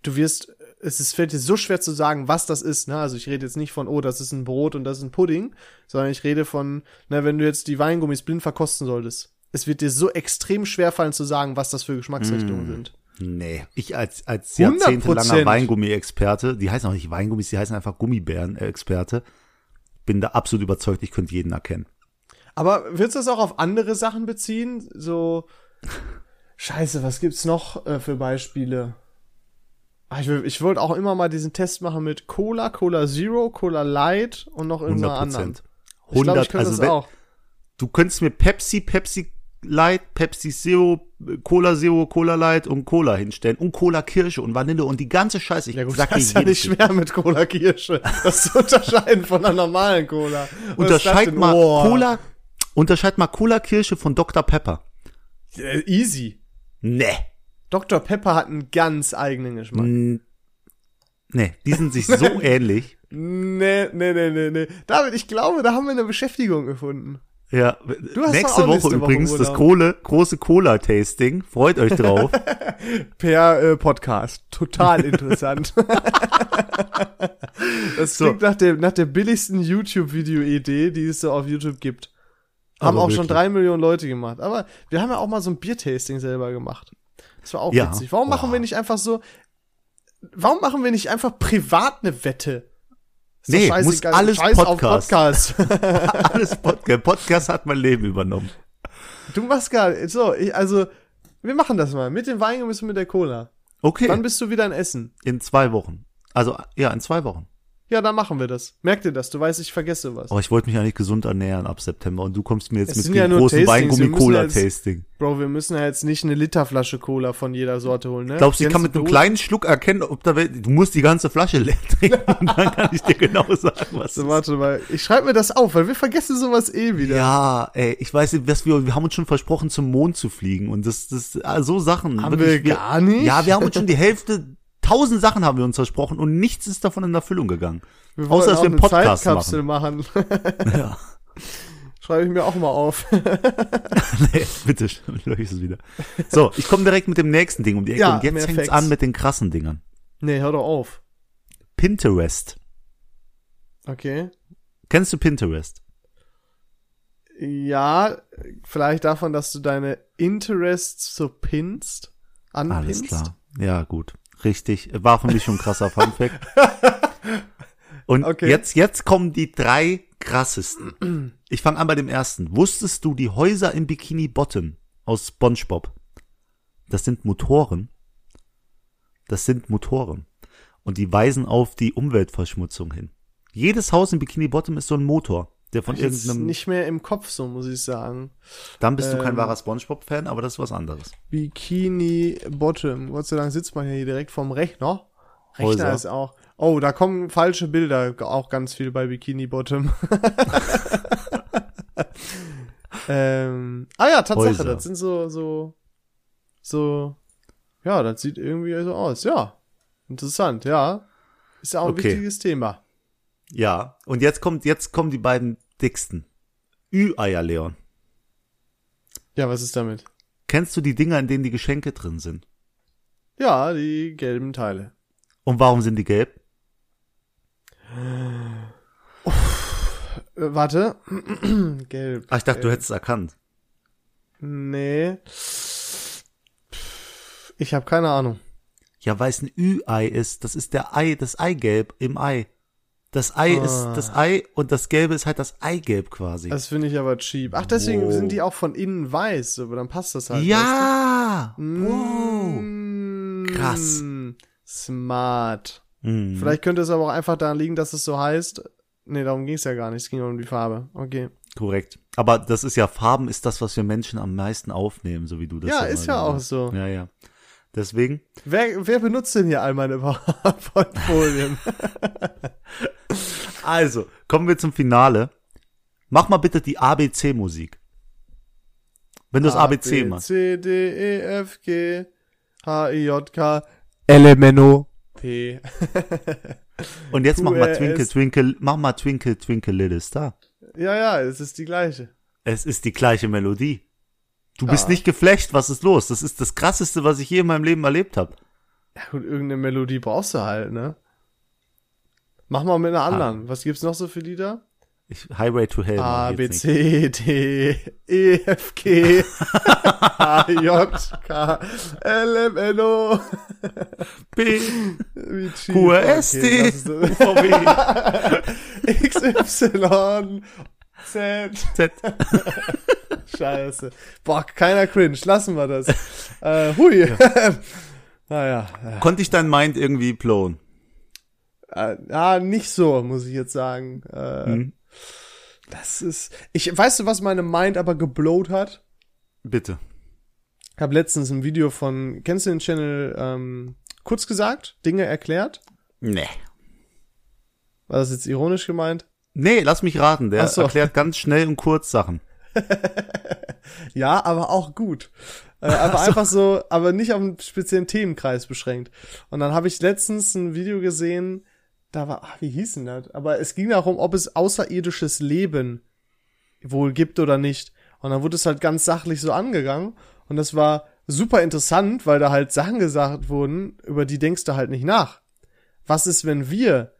du wirst, es ist, fällt dir so schwer zu sagen, was das ist, ne? Also ich rede jetzt nicht von, oh, das ist ein Brot und das ist ein Pudding, sondern ich rede von, ne, wenn du jetzt die Weingummis blind verkosten solltest. Es wird dir so extrem schwer fallen zu sagen, was das für Geschmacksrichtungen sind. Nee. Ich als, als 100%. jahrzehntelanger Weingummi-Experte, die heißen auch nicht Weingummis, die heißen einfach Gummibären-Experte, bin da absolut überzeugt, ich könnte jeden erkennen. Aber willst du das auch auf andere Sachen beziehen? So, scheiße, was gibt's noch äh, für Beispiele? Ah, Ich, ich wollte auch immer mal diesen Test machen mit Cola, Cola Zero, Cola Light und noch 100 irgendeiner anderen. Prozent. Ich glaube, ich 100, könnte also das wenn, auch. du könntest mir Pepsi, Pepsi Light, Pepsi Zero, Cola Zero, Cola Light und Cola hinstellen und Cola Kirsche und Vanille und die ganze Scheiße. Ich Ja gut, sag das ist ja nicht schwer mit Cola Kirsche. Das zu unterscheiden von einer normalen Cola. Was Unterscheid mal Oh. Cola, unterscheid mal Cola Kirsche von Dr. Pepper. Äh, Easy. Nee. Dr. Pepper hat einen ganz eigenen Geschmack. N- Nee, die sind sich so [laughs] ähnlich. Nee, nee, nee, nee, nee. David, ich glaube, da haben wir eine Beschäftigung gefunden. Ja, hast doch nächste Woche nächste Woche übrigens das. Kohle, große Cola-Tasting. Freut euch drauf. [laughs] Per äh, Podcast. Total [laughs] interessant. [laughs] das So. klingt nach der, nach der billigsten YouTube-Video-Idee, die es so auf YouTube gibt. Haben Aber auch schon drei Millionen Leute gemacht. Aber wir haben ja auch mal so ein Biertasting selber gemacht. Das war auch Ja. witzig. Warum machen Boah. wir nicht einfach so, warum machen wir nicht einfach privat eine Wette? Ist Nee, muss alles Scheiß Podcast. auf Podcast. [laughs] [laughs] Alles Podcast. Podcast hat mein Leben übernommen. du machst gar so, ich, also, wir machen das mal. Mit dem Wein müssen mit der Cola. Okay, Wann bist du wieder in Essen? in zwei Wochen. Also, ja, in zwei Wochen. Ja, dann machen wir das. Merk dir das, du weißt, ich vergesse was. Oh, ich wollte mich eigentlich gesund ernähren ab September und du kommst mir jetzt Es mit dem ja großen Weingummi-Cola-Tasting. Bro, wir müssen ja jetzt nicht eine Literflasche Cola von jeder Sorte holen, ne? Glaubst du, ich kann mit einem kleinen Schluck erkennen, ob da du musst die ganze Flasche leer [laughs] trinken und dann kann ich dir genau sagen, was So, warte mal. Ich schreibe mir das auf, weil wir vergessen sowas eh wieder. Ja, ey, ich weiß nicht, was wir, wir haben uns schon versprochen, zum Mond zu fliegen und das, das, so Sachen. Haben wirklich, wir gar nicht? Ja, wir haben uns schon die Hälfte, tausend Sachen haben wir uns versprochen und nichts ist davon in Erfüllung gegangen. wir außer, dass wir einen eine Podcast Zeitkapsel machen. [laughs] Ja. [laughs] Schreibe ich mir auch mal auf. [laughs] nee, bitte, löch es wieder. So, ich komme direkt mit dem nächsten Ding um die Ecke Ja, und jetzt fängt's an mit den krassen Dingern. nee, hör doch auf. Pinterest. Okay. Kennst du Pinterest? Ja, vielleicht davon, dass du deine Interests so pinst, anpinst. Alles klar. Ja, gut. Richtig. War für mich schon ein krasser [laughs] Funfact. Und Okay. jetzt, jetzt kommen die drei krassesten. Ich fange an bei dem ersten. Wusstest du, die Häuser im Bikini Bottom aus SpongeBob, das sind Motoren? Das sind Motoren. Und die weisen auf die Umweltverschmutzung hin. Jedes Haus im Bikini Bottom ist so ein Motor, der von irgendeinem, nicht mehr im Kopf so, muss ich sagen. dann bist du kein ähm, wahrer SpongeBob-Fan, aber das ist was anderes. Bikini Bottom. Gott sei Dank sitzt man hier direkt vorm Rechner. Rechner Häuser. ist auch. Oh, da kommen falsche Bilder, auch ganz viel bei Bikini Bottom. [laughs] ähm, ah ja, Tatsache, Häuser. das sind so, so, so, ja, das sieht irgendwie so aus. Ja, interessant, ja. Ist ja auch ein Okay. wichtiges Thema. Ja, und jetzt kommt, jetzt kommen die beiden dicksten. Ü-Eier, Leon. Ja, was ist damit? Kennst du die Dinger, in denen die Geschenke drin sind? Ja, die gelben Teile. Und warum sind die gelb? Äh, warte. [clears throat] Gelb. Ach, ich dachte, du Gelb. hättest es erkannt. Nee. Ich habe keine Ahnung. Ja, weil es ein Ü-Ei ist. Das ist der Ei, das Eigelb im Ei. Das Ei Ah. ist das Ei und das Gelbe ist halt das Eigelb quasi. Das finde ich aber cheap. Ach, deswegen Wow. sind die auch von innen weiß, aber dann passt das halt. ja! weißt du? Wow! Mm, Krass. Smart. Mhm. Vielleicht könnte es aber auch einfach daran liegen, dass es so heißt. Nee, darum ging es ja gar nicht. Es ging um die Farbe. Okay. Korrekt. Aber das ist ja, Farben ist das, was wir Menschen am meisten aufnehmen, so wie du das Ja, immer ist ja auch so. Ja, ja. Deswegen, Wer, wer benutzt denn hier all meine [laughs] PowerPoint-Folien? [laughs] also, kommen wir zum Finale. Mach mal bitte die ABC-Musik. Wenn du das ABC machst. C, D, E, F, G, H, I, J, K, L, M, N, O, P. [laughs] Und jetzt mach mal. Twinkle, Twinkle, mach mal Twinkle, Twinkle Little Star. ja, ja, es ist die gleiche. Es ist die gleiche Melodie. Du Ja. bist nicht geflecht, was ist los? Das ist das krasseste, was ich je in meinem Leben erlebt habe. Ja gut, irgendeine Melodie brauchst du halt, ne? Mach mal mit einer anderen. Was gibt's noch so für Lieder? Ich, Highway to Hell. A, B, C, D, E, F, G, [laughs] H, J, K, L, M, N, O. Wie cheap. QRST, Okay, das ist- UVW, [laughs] X, Y, Z. Z. [laughs] Scheiße. Boah, keiner cringe. Lassen wir das. Äh, hui. [laughs] naja. Konnte ich dein Mind irgendwie blown? Äh, ja, nicht so, muss ich jetzt sagen. Äh, Hm? Das ist. Ich weißt du, was meine Mind aber geblowt hat? Bitte. Ich habe letztens ein Video von, kennst du den Channel ähm, kurz gesagt, Dinge erklärt? Nee. War das jetzt ironisch gemeint? Nee, lass mich raten. Der so. erklärt ganz schnell und kurz Sachen. [laughs] Ja, aber auch gut. Äh, aber einfach so, aber nicht auf einen speziellen Themenkreis beschränkt. Und dann habe ich letztens ein Video gesehen, da war, ach, wie hieß denn das? Aber es ging darum, ob es außerirdisches Leben wohl gibt oder nicht. Und dann wurde es halt ganz sachlich so angegangen. Und das war super interessant, weil da halt Sachen gesagt wurden, über die denkst du halt nicht nach. Was ist, wenn wir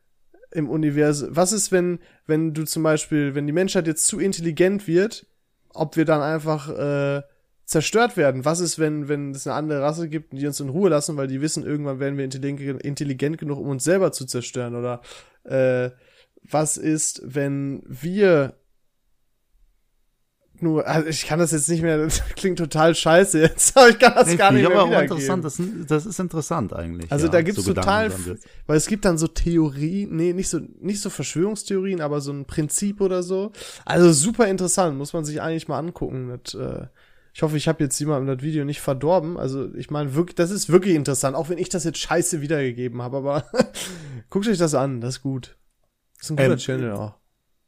im Universum, was ist, wenn, wenn du zum Beispiel, wenn die Menschheit jetzt zu intelligent wird, ob wir dann einfach äh, zerstört werden. Was ist, wenn wenn es eine andere Rasse gibt, die uns in Ruhe lassen, weil die wissen, irgendwann werden wir intelligent, intelligent genug, um uns selber zu zerstören? Oder äh, was ist, wenn wir nur, also ich kann das jetzt nicht mehr, [laughs] das klingt total scheiße jetzt, aber ich kann das Nee, gar nicht ich mehr aber wiedergeben. interessant. Das, das ist interessant eigentlich. Also ja, da gibt's so total, weil es gibt dann so Theorien, nee, nicht so, nicht so Verschwörungstheorien, aber so ein Prinzip oder so. Also super interessant, muss man sich eigentlich mal angucken. Das, äh, ich hoffe, ich habe jetzt jemandem das Video nicht verdorben. Also ich meine, wirklich, das ist wirklich interessant, auch wenn ich das jetzt scheiße wiedergegeben habe, aber [laughs] guckt euch das an, das ist gut. Das ist ein guter Ähm, Channel auch.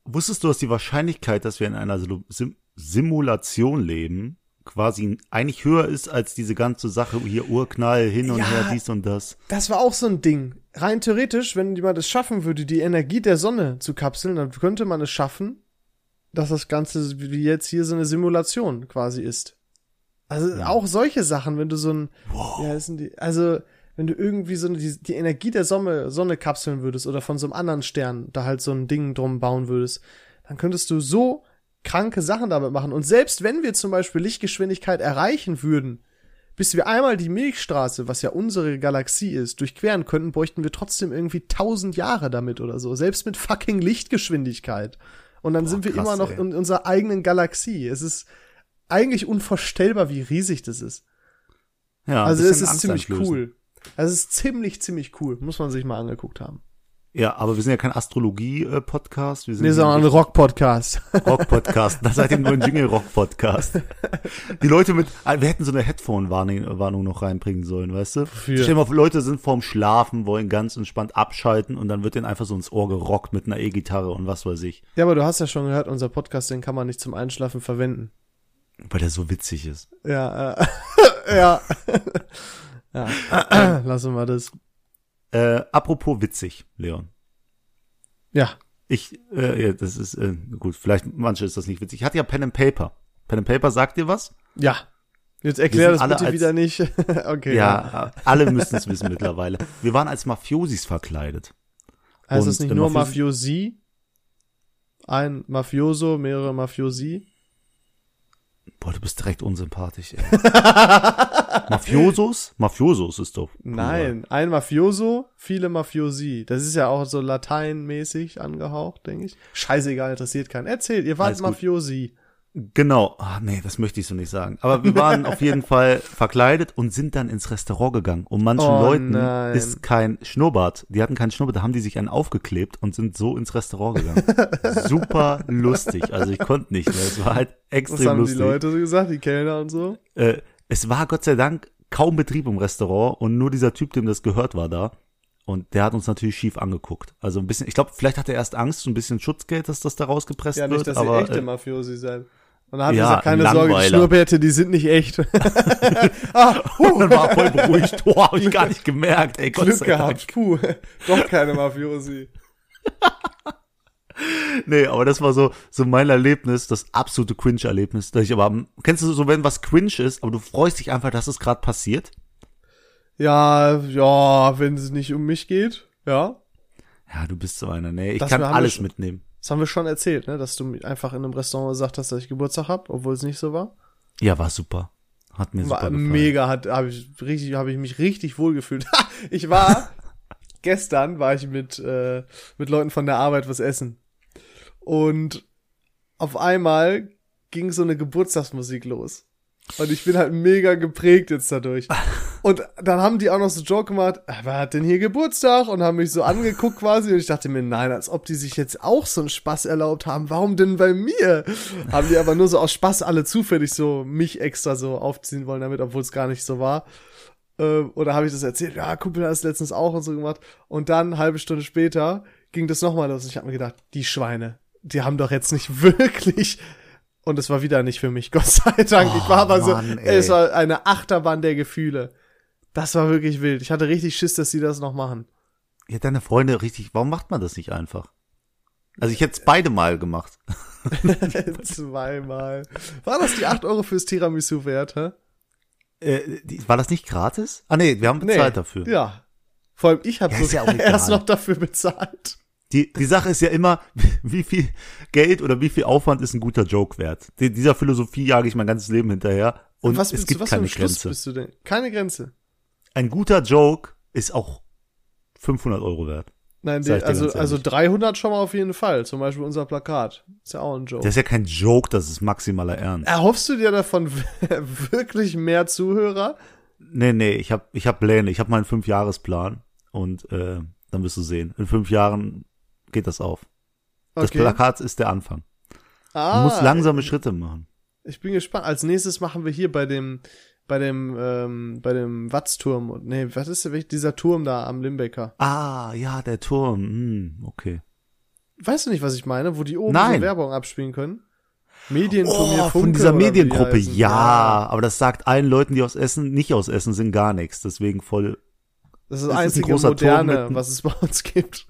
Wusstest du, dass die Wahrscheinlichkeit, dass wir in einer Sim Simulation leben, quasi eigentlich höher ist als diese ganze Sache hier Urknall hin und Ja. her, dies und das? Das war auch so ein Ding. Rein theoretisch, wenn jemand es schaffen würde, die Energie der Sonne zu kapseln, dann könnte man es schaffen, dass das Ganze wie jetzt hier so eine Simulation quasi ist. Also auch solche Sachen, wenn du so ein, wie heißen die, also wenn du irgendwie so eine, die, die Energie der Sonne, Sonne kapseln würdest oder von so einem anderen Stern da halt so ein Ding drum bauen würdest, dann könntest du so kranke Sachen damit machen. Und selbst wenn wir zum Beispiel Lichtgeschwindigkeit erreichen würden, bis wir einmal die Milchstraße, was ja unsere Galaxie ist, durchqueren könnten, bräuchten wir trotzdem irgendwie tausend Jahre damit oder so. Selbst mit fucking Lichtgeschwindigkeit. Und dann sind wir krass, immer noch ey. in unserer eigenen Galaxie. Es ist eigentlich unvorstellbar, wie riesig das ist. Ja, also es ist Angst ziemlich einflößen. cool. Also es ist ziemlich, ziemlich cool. Muss man sich mal angeguckt haben. Ja, aber wir sind ja kein Astrologie-Podcast. Wir sind Nee, sondern ein Rock-Podcast. [laughs] Rock-Podcast. Da seid ihr nur ein Jingle-Rock-Podcast. Die Leute mit, ah, wir hätten so eine Headphone-Warnung Warnung noch reinbringen sollen, weißt du? Wofür? Stell dir mal Leute sind vorm Schlafen, wollen ganz entspannt abschalten und dann wird denen einfach so ins Ohr gerockt mit einer E-Gitarre und was weiß ich. ja, aber du hast ja schon gehört, unser Podcast, den kann man nicht zum Einschlafen verwenden. Weil der so witzig ist. Ja, äh, [laughs] ja. [laughs] ja. [clears throat] Lassen wir das. Äh, apropos witzig, Leon. Ja. Ich, äh, ja, das ist, äh, gut, vielleicht, manche ist das nicht witzig. Ich hatte ja Pen and Paper. Pen and Paper sagt dir was? Ja. Jetzt erklär das bitte als- wieder nicht. [laughs] okay. Ja, alle müssen es wissen mittlerweile. Wir waren als Mafiosis verkleidet. Heißt das Und, nicht äh, nur Mafiosi? Ein Mafioso, mehrere Mafiosi? Boah, du bist direkt unsympathisch, ey. [laughs] Mafiosos? Mafiosos ist doch. cool. Nein, ein Mafioso, viele Mafiosi. Das ist ja auch so lateinmäßig angehaucht, denke ich. Scheißegal, interessiert keinen. Erzählt, ihr wart. Mafiosi. Genau. Ah, nee, das möchte ich so nicht sagen. Aber wir waren auf jeden [laughs] Fall verkleidet und sind dann ins Restaurant gegangen. Und manchen Oh Leuten nein. ist kein Schnurrbart. Die hatten keinen Schnurrbart, da haben die sich einen aufgeklebt und sind so ins Restaurant gegangen. [laughs] Super lustig. Also ich konnte nicht mehr. Es war halt Was extrem haben lustig. die Leute so gesagt, die Kellner und so? Äh, es war Gott sei Dank kaum Betrieb im Restaurant und nur dieser Typ, dem das gehört, war da. Und der hat uns natürlich schief angeguckt. Also ein bisschen, ich glaube, vielleicht hat er erst Angst, so ein bisschen Schutzgeld, dass das da rausgepresst Ja, wird. nicht, dass aber, ihr echte äh, Mafiosi seid. Und dann hat ja, er gesagt, keine ein Sorge, die Langweiler. Schnurrbärte, die sind nicht echt. [laughs] [laughs] ah, Und dann war er voll beruhigt. Oh, hab ich gar nicht gemerkt. Ey, Gott Glück gehabt, puh. [laughs] Doch keine Mafiosi. Nee, aber das war so, so mein Erlebnis, das absolute Cringe-Erlebnis, dass ich aber, kennst du so, wenn was cringe ist, aber du freust dich einfach, dass es gerade passiert? Ja, ja, wenn es nicht um mich geht, ja. Ja, du bist so einer, nee, ich Das kann alles mitnehmen. Das haben wir schon erzählt, ne? Dass du einfach in einem Restaurant gesagt hast, dass ich Geburtstag hab, obwohl es nicht so war. Ja, war super. Hat mir super War gefallen. mega, hat habe ich richtig, habe ich mich richtig wohl gefühlt. ich war [laughs] gestern war ich mit äh, mit Leuten von der Arbeit was essen und auf einmal ging so eine Geburtstagsmusik los und ich bin halt mega geprägt jetzt dadurch. [laughs] Und dann haben die auch noch so Joke gemacht, "Ah, wer hat denn hier Geburtstag? Und haben mich so angeguckt quasi. Und ich dachte mir, nein, als ob die sich jetzt auch so einen Spaß erlaubt haben. Warum denn bei mir? Haben die aber nur so aus Spaß alle zufällig so mich extra so aufziehen wollen damit, obwohl es gar nicht so war. Ähm, oder habe ich das erzählt? Ja, Kumpel hat es letztens auch und so gemacht. Und dann, halbe Stunde später, ging das nochmal los. Und ich habe mir gedacht, die Schweine, die haben doch jetzt nicht [laughs] wirklich und es war wieder nicht für mich, Gott sei Dank. ich war aber Oh, Mann, so, ey. es war eine Achterbahn der Gefühle. Das war wirklich wild. Ich hatte richtig Schiss, dass sie das noch machen. Ja, deine Freunde richtig, warum macht man das nicht einfach? Also ich hätte es beide mal gemacht. [laughs] Zweimal. War das die 8 Euro fürs Tiramisu wert, hä? Äh, die, war das nicht gratis? Ah nee, wir haben bezahlt dafür. Ja. Vor allem ich habe Ja, ja sogar [laughs] egal. erst noch dafür bezahlt. Die, die Sache ist ja immer, [laughs] wie viel Geld oder wie viel Aufwand ist ein guter Joke wert? Die, dieser Philosophie jage ich mein ganzes Leben hinterher und was es bist gibt du, was keine Grenze. bist du denn? Keine Grenze. Ein guter Joke ist auch 500 Euro wert. Nein, die, ich also, also ehrlich. 300 schon mal auf jeden Fall. Zum Beispiel unser Plakat. Ist ja auch ein Joke. Das ist ja kein Joke, das ist maximaler Ernst. Erhoffst du dir davon [laughs] wirklich mehr Zuhörer? Nee, nee, ich habe ich hab Pläne, ich habe meinen Fünfjahresplan und äh, dann wirst du sehen. In fünf Jahren geht das auf. Das Okay. Plakat ist der Anfang. Du Ah, musst langsame Schritte machen. Ich bin gespannt. Als nächstes machen wir hier bei dem, bei dem, ähm, bei dem Watzturm. und- Nee, was ist denn dieser Turm da am Limbecker? Ah, ja, der Turm. Hm, okay. Weißt du nicht, was ich meine? Wo die oben Nein. so Werbung abspielen können? Medienturnier Oh, Funke von dieser wie die Mediengruppe, heißen. ja, aber das sagt allen Leuten, die aus Essen, nicht aus Essen sind, gar nichts. Deswegen voll. Das ist das ist ein einzige großer Turm Moderne, was es bei uns gibt.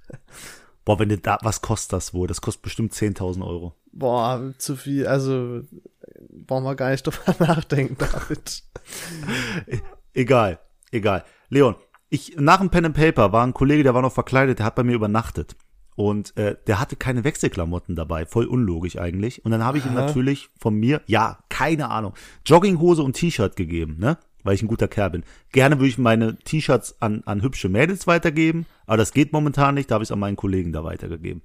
Boah, wenn du da, was kostet das wohl? Das kostet bestimmt 10.000 Euro. Boah, zu viel, also brauchen wir gar nicht drüber [laughs] nachdenken, David. [laughs] Egal, egal. Leon, ich, nach dem Pen and Paper war ein Kollege, der war noch verkleidet, der hat bei mir übernachtet. Und äh, der hatte keine Wechselklamotten dabei, voll unlogisch eigentlich. Und dann habe ich ihm Aha. natürlich von mir, ja, keine Ahnung, Jogginghose und T-Shirt gegeben, ne? Weil ich ein guter Kerl bin. Gerne würde ich meine T-Shirts an, an hübsche Mädels weitergeben, aber das geht momentan nicht, da habe ich es an meinen Kollegen da weitergegeben.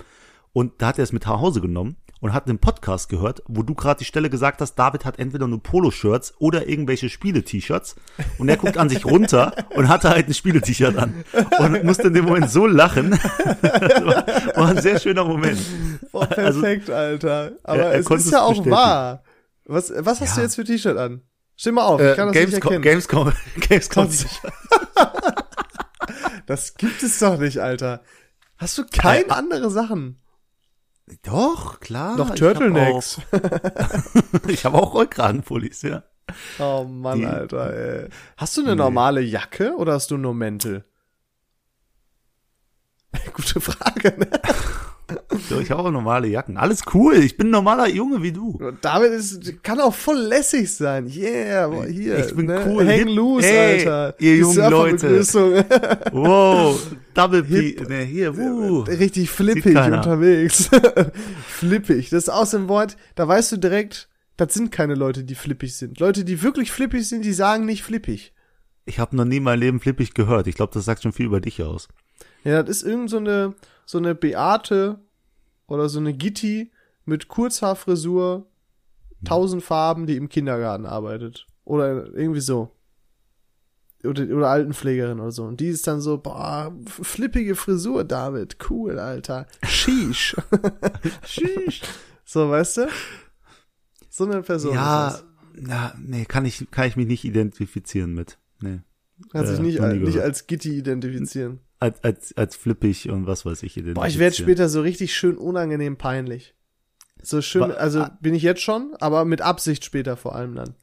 Und da hat er es mit nach Hause genommen und hat einen Podcast gehört, wo du gerade die Stelle gesagt hast, David hat entweder nur Poloshirts oder irgendwelche Spiele-T-Shirts. Und er guckt an sich runter und hatte halt ein Spiele-T-Shirt an. Und musste in dem Moment so lachen. War, [laughs] war ein sehr schöner Moment. Boah, Also, perfekt, Alter. Aber er es konnte ist es ja auch bestätigen. wahr. Was, was hast Ja. du jetzt für T-Shirt an? Steh mal auf, ich Äh, kann das nicht Gamescom, erkennen. Gamescom, [laughs] Gamescom. [laughs] Das gibt es doch nicht, Alter. Hast du keine Äh, andere Sachen? Doch, klar. Noch ich hab Turtlenecks. auch- [laughs] Ich habe auch Rollkragenpullis, ja. Oh Mann, Die- Alter, ey. Hast du eine Nee. normale Jacke oder hast du nur Mäntel? [laughs] Gute Frage, ne? So, ich habe auch normale Jacken. Alles cool. Ich bin ein normaler Junge wie du. David ist, kann auch voll lässig sein. Yeah, boah, hier. Ich bin ne? cool. Hang Hip- loose, Ey, Alter. ihr Die jungen Surferbegrüßung. [laughs] Wow, Double P. Ne, hier, wuh. Richtig flippig unterwegs. [laughs] flippig. Das ist aus dem Wort, da weißt du direkt, das sind keine Leute, die flippig sind. Leute, die wirklich flippig sind, die sagen nicht flippig. Ich habe noch nie in meinem Leben flippig gehört. Ich glaube, das sagt schon viel über dich aus. Ja, das ist irgend so eine, so eine Beate oder so eine Gitti mit Kurzhaarfrisur, tausend Farben, die im Kindergarten arbeitet. Oder irgendwie so. Oder, oder Altenpflegerin oder so. Und die ist dann so, boah, flippige Frisur, David. Cool, Alter. Sheesh. [laughs] Sheesh. So, weißt du? So eine Person ja, na, nee, kann ich, kann ich mich nicht identifizieren mit. Nee. Kann sich äh, nicht, al- nicht gehört. als Gitti identifizieren. Als, als, als flippig und was weiß ich. Boah, ich werde später so richtig schön unangenehm peinlich. So schön, also bin ich jetzt schon, aber mit Absicht später vor allem dann.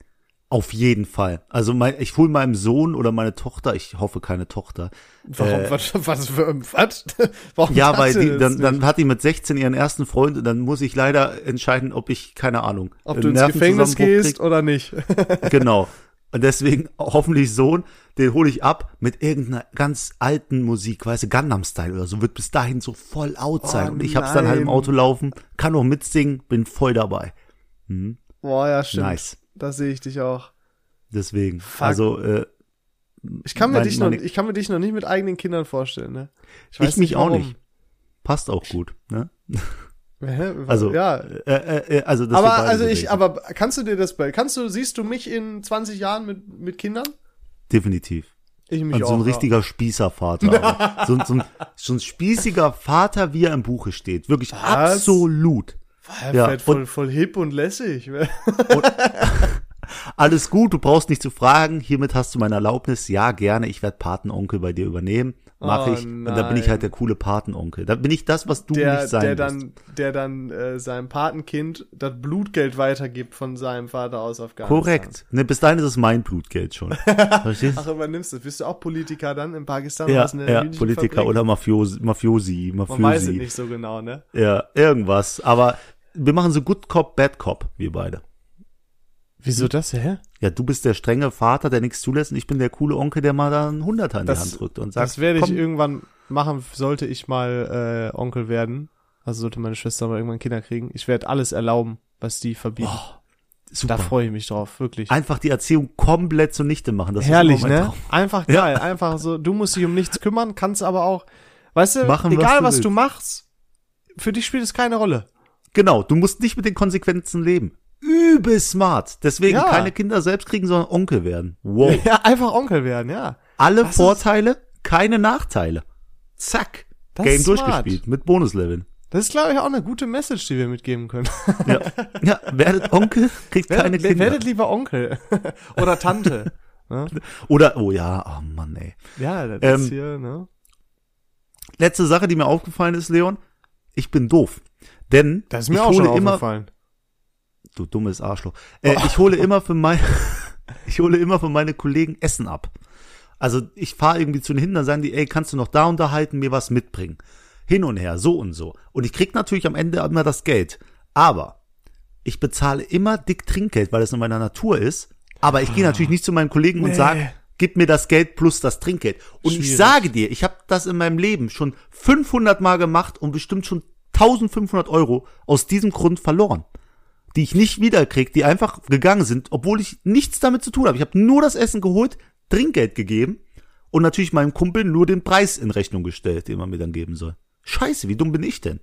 Auf jeden Fall. Also mein, ich hole meinem Sohn oder meine Tochter, ich hoffe keine Tochter. Warum, Äh, was, was, was? [laughs] Warum Ja, weil die, dann, dann hat die mit 16 ihren ersten Freund und dann muss ich leider entscheiden, ob ich, keine Ahnung, Ob einen du ins Gefängnis gehst oder nicht. krieg. [laughs] Genau. Und deswegen [laughs] hoffentlich Sohn, den hole ich ab mit irgendeiner ganz alten Musik, weißt du, Gundam Style oder so, wird bis dahin so voll out sein. Oh, und ich hab's dann halt im nein. Auto laufen, kann auch mitsingen, bin voll dabei. Mhm. Boah, ja, stimmt. Nice. Da sehe ich dich auch. Deswegen. Fuck. Also, äh, Ich kann mir Mein- dich noch, ich kann mir dich noch nicht mit eigenen Kindern vorstellen, ne? Ich mich auch warum. nicht. passt auch gut. Ne? [laughs] Hä? Also, ja. äh, äh, äh, also das Aber also so ich, denken. aber kannst du dir das bei, kannst du, siehst du mich in 20 Jahren mit, mit Kindern? Definitiv. Ich mich Und auch. so ein ja. richtiger Spießervater. [laughs] so, ein- so, ein, so ein spießiger Vater, wie er im Buche steht. Wirklich absolut. Ja, Ja, fett, voll, und- voll hip und lässig. [laughs] Alles gut, du brauchst nicht zu fragen. Hiermit hast du meine Erlaubnis. Ja, gerne. Ich werde Patenonkel bei dir übernehmen. Mach Oh, ich. Und da bin ich nein. halt der coole Patenonkel. Da bin ich das, was du der, nicht sein der dann, der dann äh, seinem Patenkind das Blutgeld weitergibt von seinem Vater aus Afghanistan. Korrekt. Ne, bis dahin ist es mein Blutgeld schon. [laughs] Verstehst Ach, übernimmst du. Bist du auch Politiker dann in Pakistan? Ja, ja Politiker Fabrik? oder Mafiosi, Mafiosi, Man weiß es Mafiosi. nicht so genau, ne? Ja, irgendwas. Aber wir machen so Good Cop, Bad Cop, wir beide. Wieso das, hä? Ja, du bist der strenge Vater, der nichts zulässt und ich bin der coole Onkel, der mal da einen Hunderter in Das- die Hand drückt und sagt, Das werde ich komm, irgendwann machen, sollte ich mal äh, Onkel werden. Also sollte meine Schwester mal irgendwann Kinder kriegen. Ich werde alles erlauben, was die verbieten. oh, super. da freue ich mich drauf, wirklich. Einfach die Erziehung komplett zunichte machen. Das Herrlich, ne? Traum. Einfach Ja. geil. Einfach so, du musst dich um nichts kümmern, kannst aber auch, Weißt du, Machen, was egal du was du machst, für dich spielt es keine Rolle. Genau, du musst nicht mit den Konsequenzen leben. Übel smart. Deswegen Ja. keine Kinder selbst kriegen, sondern Onkel werden. Wow. [laughs] Ja, einfach Onkel werden, ja. Alle Das Vorteile, keine Nachteile. Zack. Das Game durchgespielt mit Bonusleveln. Das ist, glaube ich, auch eine gute Message, die wir mitgeben können. Ja. ja, werdet [laughs] Onkel, kriegt keine werdet, Kinder. werdet lieber Onkel. [laughs] Oder Tante. ne? Oder, oh ja, oh Mann, ey. Ja, das Ähm, ist hier, ne? Letzte Sache, die mir aufgefallen ist, Leon. Ich bin doof. Denn Das ist mir ich auch hole schon immer, aufgefallen. Du dummes Arschloch. Äh, ich hole immer für mein, [laughs] ich hole immer für meine Kollegen Essen ab. Also ich fahre irgendwie zu den hin, dann sagen die, ey, kannst du noch da unterhalten, mir was mitbringen? Hin und her, so und so. Und ich krieg natürlich am Ende immer das Geld. Aber ich bezahle immer dick Trinkgeld, weil es in meiner Natur ist. Aber ich gehe natürlich nicht zu meinen Kollegen und Nee. sage, gib mir das Geld plus das Trinkgeld. Und ich Schwierig. sage dir, ich habe das in meinem Leben schon 500 Mal gemacht und bestimmt schon 1500 Euro aus diesem Grund verloren. Die ich nicht wiederkrieg, die einfach gegangen sind, obwohl ich nichts damit zu tun habe. Ich habe nur das Essen geholt, Trinkgeld gegeben und natürlich meinem Kumpel nur den Preis in Rechnung gestellt, den man mir dann geben soll. Scheiße, wie dumm bin ich denn?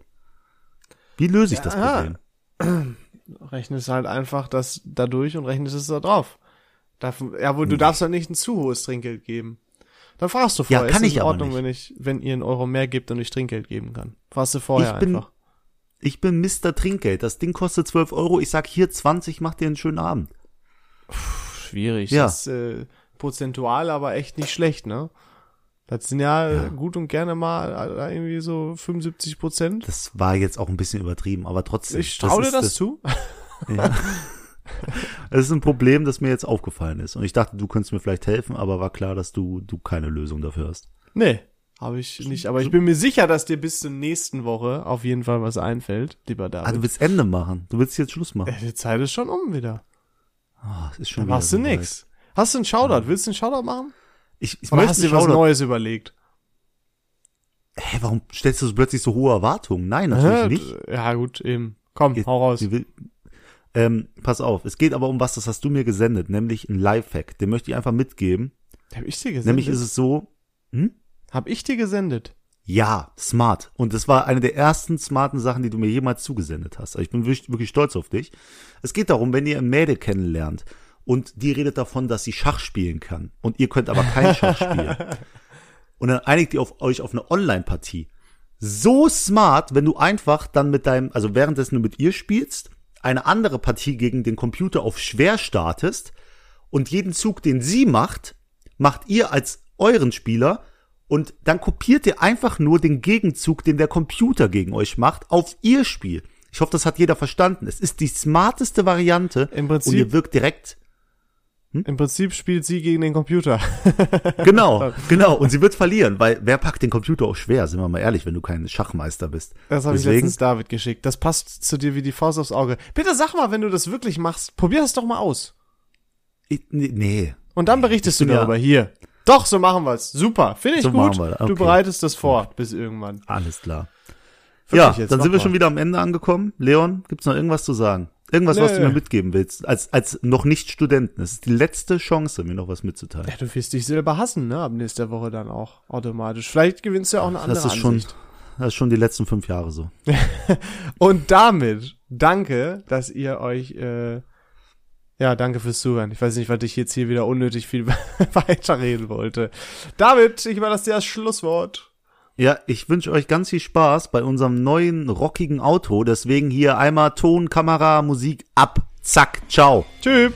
Wie löse ich das Ja. Problem? [clears throat] Rechnest halt einfach das dadurch und rechnest es da drauf. Darf, ja, wo du darfst halt nicht ein zu hohes Trinkgeld geben. Dann fragst du Ja, vorher, kann ist ich in Ordnung, wenn ich, wenn ihr einen Euro mehr gebt und ich Trinkgeld geben kann? Fragst du vorher Ich bin- einfach. Ich bin Mr. Trinkgeld. Das Ding kostet 12 Euro. Ich sag hier 20, mach dir einen schönen Abend. Schwierig. Ja. Das ist äh, prozentual aber echt nicht schlecht, ne? Das sind ja, Ja. Äh, gut und gerne mal äh, irgendwie so 75 Prozent. Das war jetzt auch ein bisschen übertrieben, aber trotzdem. Ich traue dir ist das, zu. [laughs] Ja. Es ist ein Problem, das mir jetzt aufgefallen ist. Und ich dachte, du könntest mir vielleicht helfen, aber war klar, dass du, du keine Lösung dafür hast. Nee, habe ich nicht. Aber ich bin mir sicher, dass dir bis zur nächsten Woche auf jeden Fall was einfällt, lieber Ah, David. du willst Ende machen. Du willst jetzt Schluss machen. Äh, die Zeit ist schon um wieder. Ah, es ist schon wieder machst du so weit. nix. Hast du einen Shoutout? Willst du einen Shoutout machen? Ich, ich Oder möchte hast du dir was Neues überlegt? Hä, warum stellst du so plötzlich so hohe Erwartungen? Nein, natürlich Hä? nicht. Ja, gut, eben. Komm, Jetzt- hau raus. Ähm, pass auf, es geht aber um was, das hast du mir gesendet, nämlich ein Lifehack. Den möchte ich einfach mitgeben. Hab ich dir gesendet? Nämlich ist es so, hm? Hab ich dir gesendet? Ja, smart. Und das war eine der ersten smarten Sachen, die du mir jemals zugesendet hast. Also ich bin wirklich, wirklich stolz auf dich. Es geht darum, wenn ihr ein Mädel kennenlernt und die redet davon, dass sie Schach spielen kann und ihr könnt aber kein Schach spielen. [laughs] Und dann einigt ihr auf, euch auf eine Online-Partie. So smart, wenn du einfach dann mit deinem, also währenddessen du mit ihr spielst, eine andere Partie gegen den Computer auf schwer startest und jeden Zug, den sie macht, macht ihr als euren Spieler und dann kopiert ihr einfach nur den Gegenzug, den der Computer gegen euch macht, auf ihr Spiel. Ich hoffe, das hat jeder verstanden. Es ist die smarteste Variante Im und Prinzip- ihr wirkt direkt. Im Prinzip spielt sie gegen den Computer. [laughs] Genau, [laughs] genau. Und sie wird verlieren, weil wer packt den Computer auch schwer, sind wir mal ehrlich, wenn du kein Schachmeister bist. Das habe ich letztens David geschickt. Das passt zu dir wie die Faust aufs Auge. Bitte sag mal, wenn du das wirklich machst, probier das doch mal aus. Ich, nee. Und dann berichtest du bin ja- darüber hier. Doch, so machen wir's. Super, finde ich So gut. das. Du Okay. bereitest das vor bis irgendwann. Alles klar. Wirklich ja, jetzt, dann sind wir mal. schon wieder am Ende angekommen. Leon, gibt's noch irgendwas zu sagen? Irgendwas, was Nee. du mir mitgeben willst, als, als noch nicht Studenten. Es ist die letzte Chance, mir noch was mitzuteilen. Ja, du wirst dich selber hassen, ne? Ab nächster Woche dann auch automatisch. Vielleicht gewinnst du ja auch eine andere Das ist schon, Ansicht. das ist schon die letzten fünf Jahre so. [laughs] Und damit danke, dass ihr euch äh, ja, danke fürs Zuhören. Ich weiß nicht, was ich jetzt hier wieder unnötig viel [laughs] weiterreden wollte. David, ich überlasse dir das Schlusswort. Ja, ich wünsche euch ganz viel Spaß bei unserem neuen rockigen Auto. Deswegen hier einmal Ton, Kamera, Musik ab. Zack, ciao. Tschüss.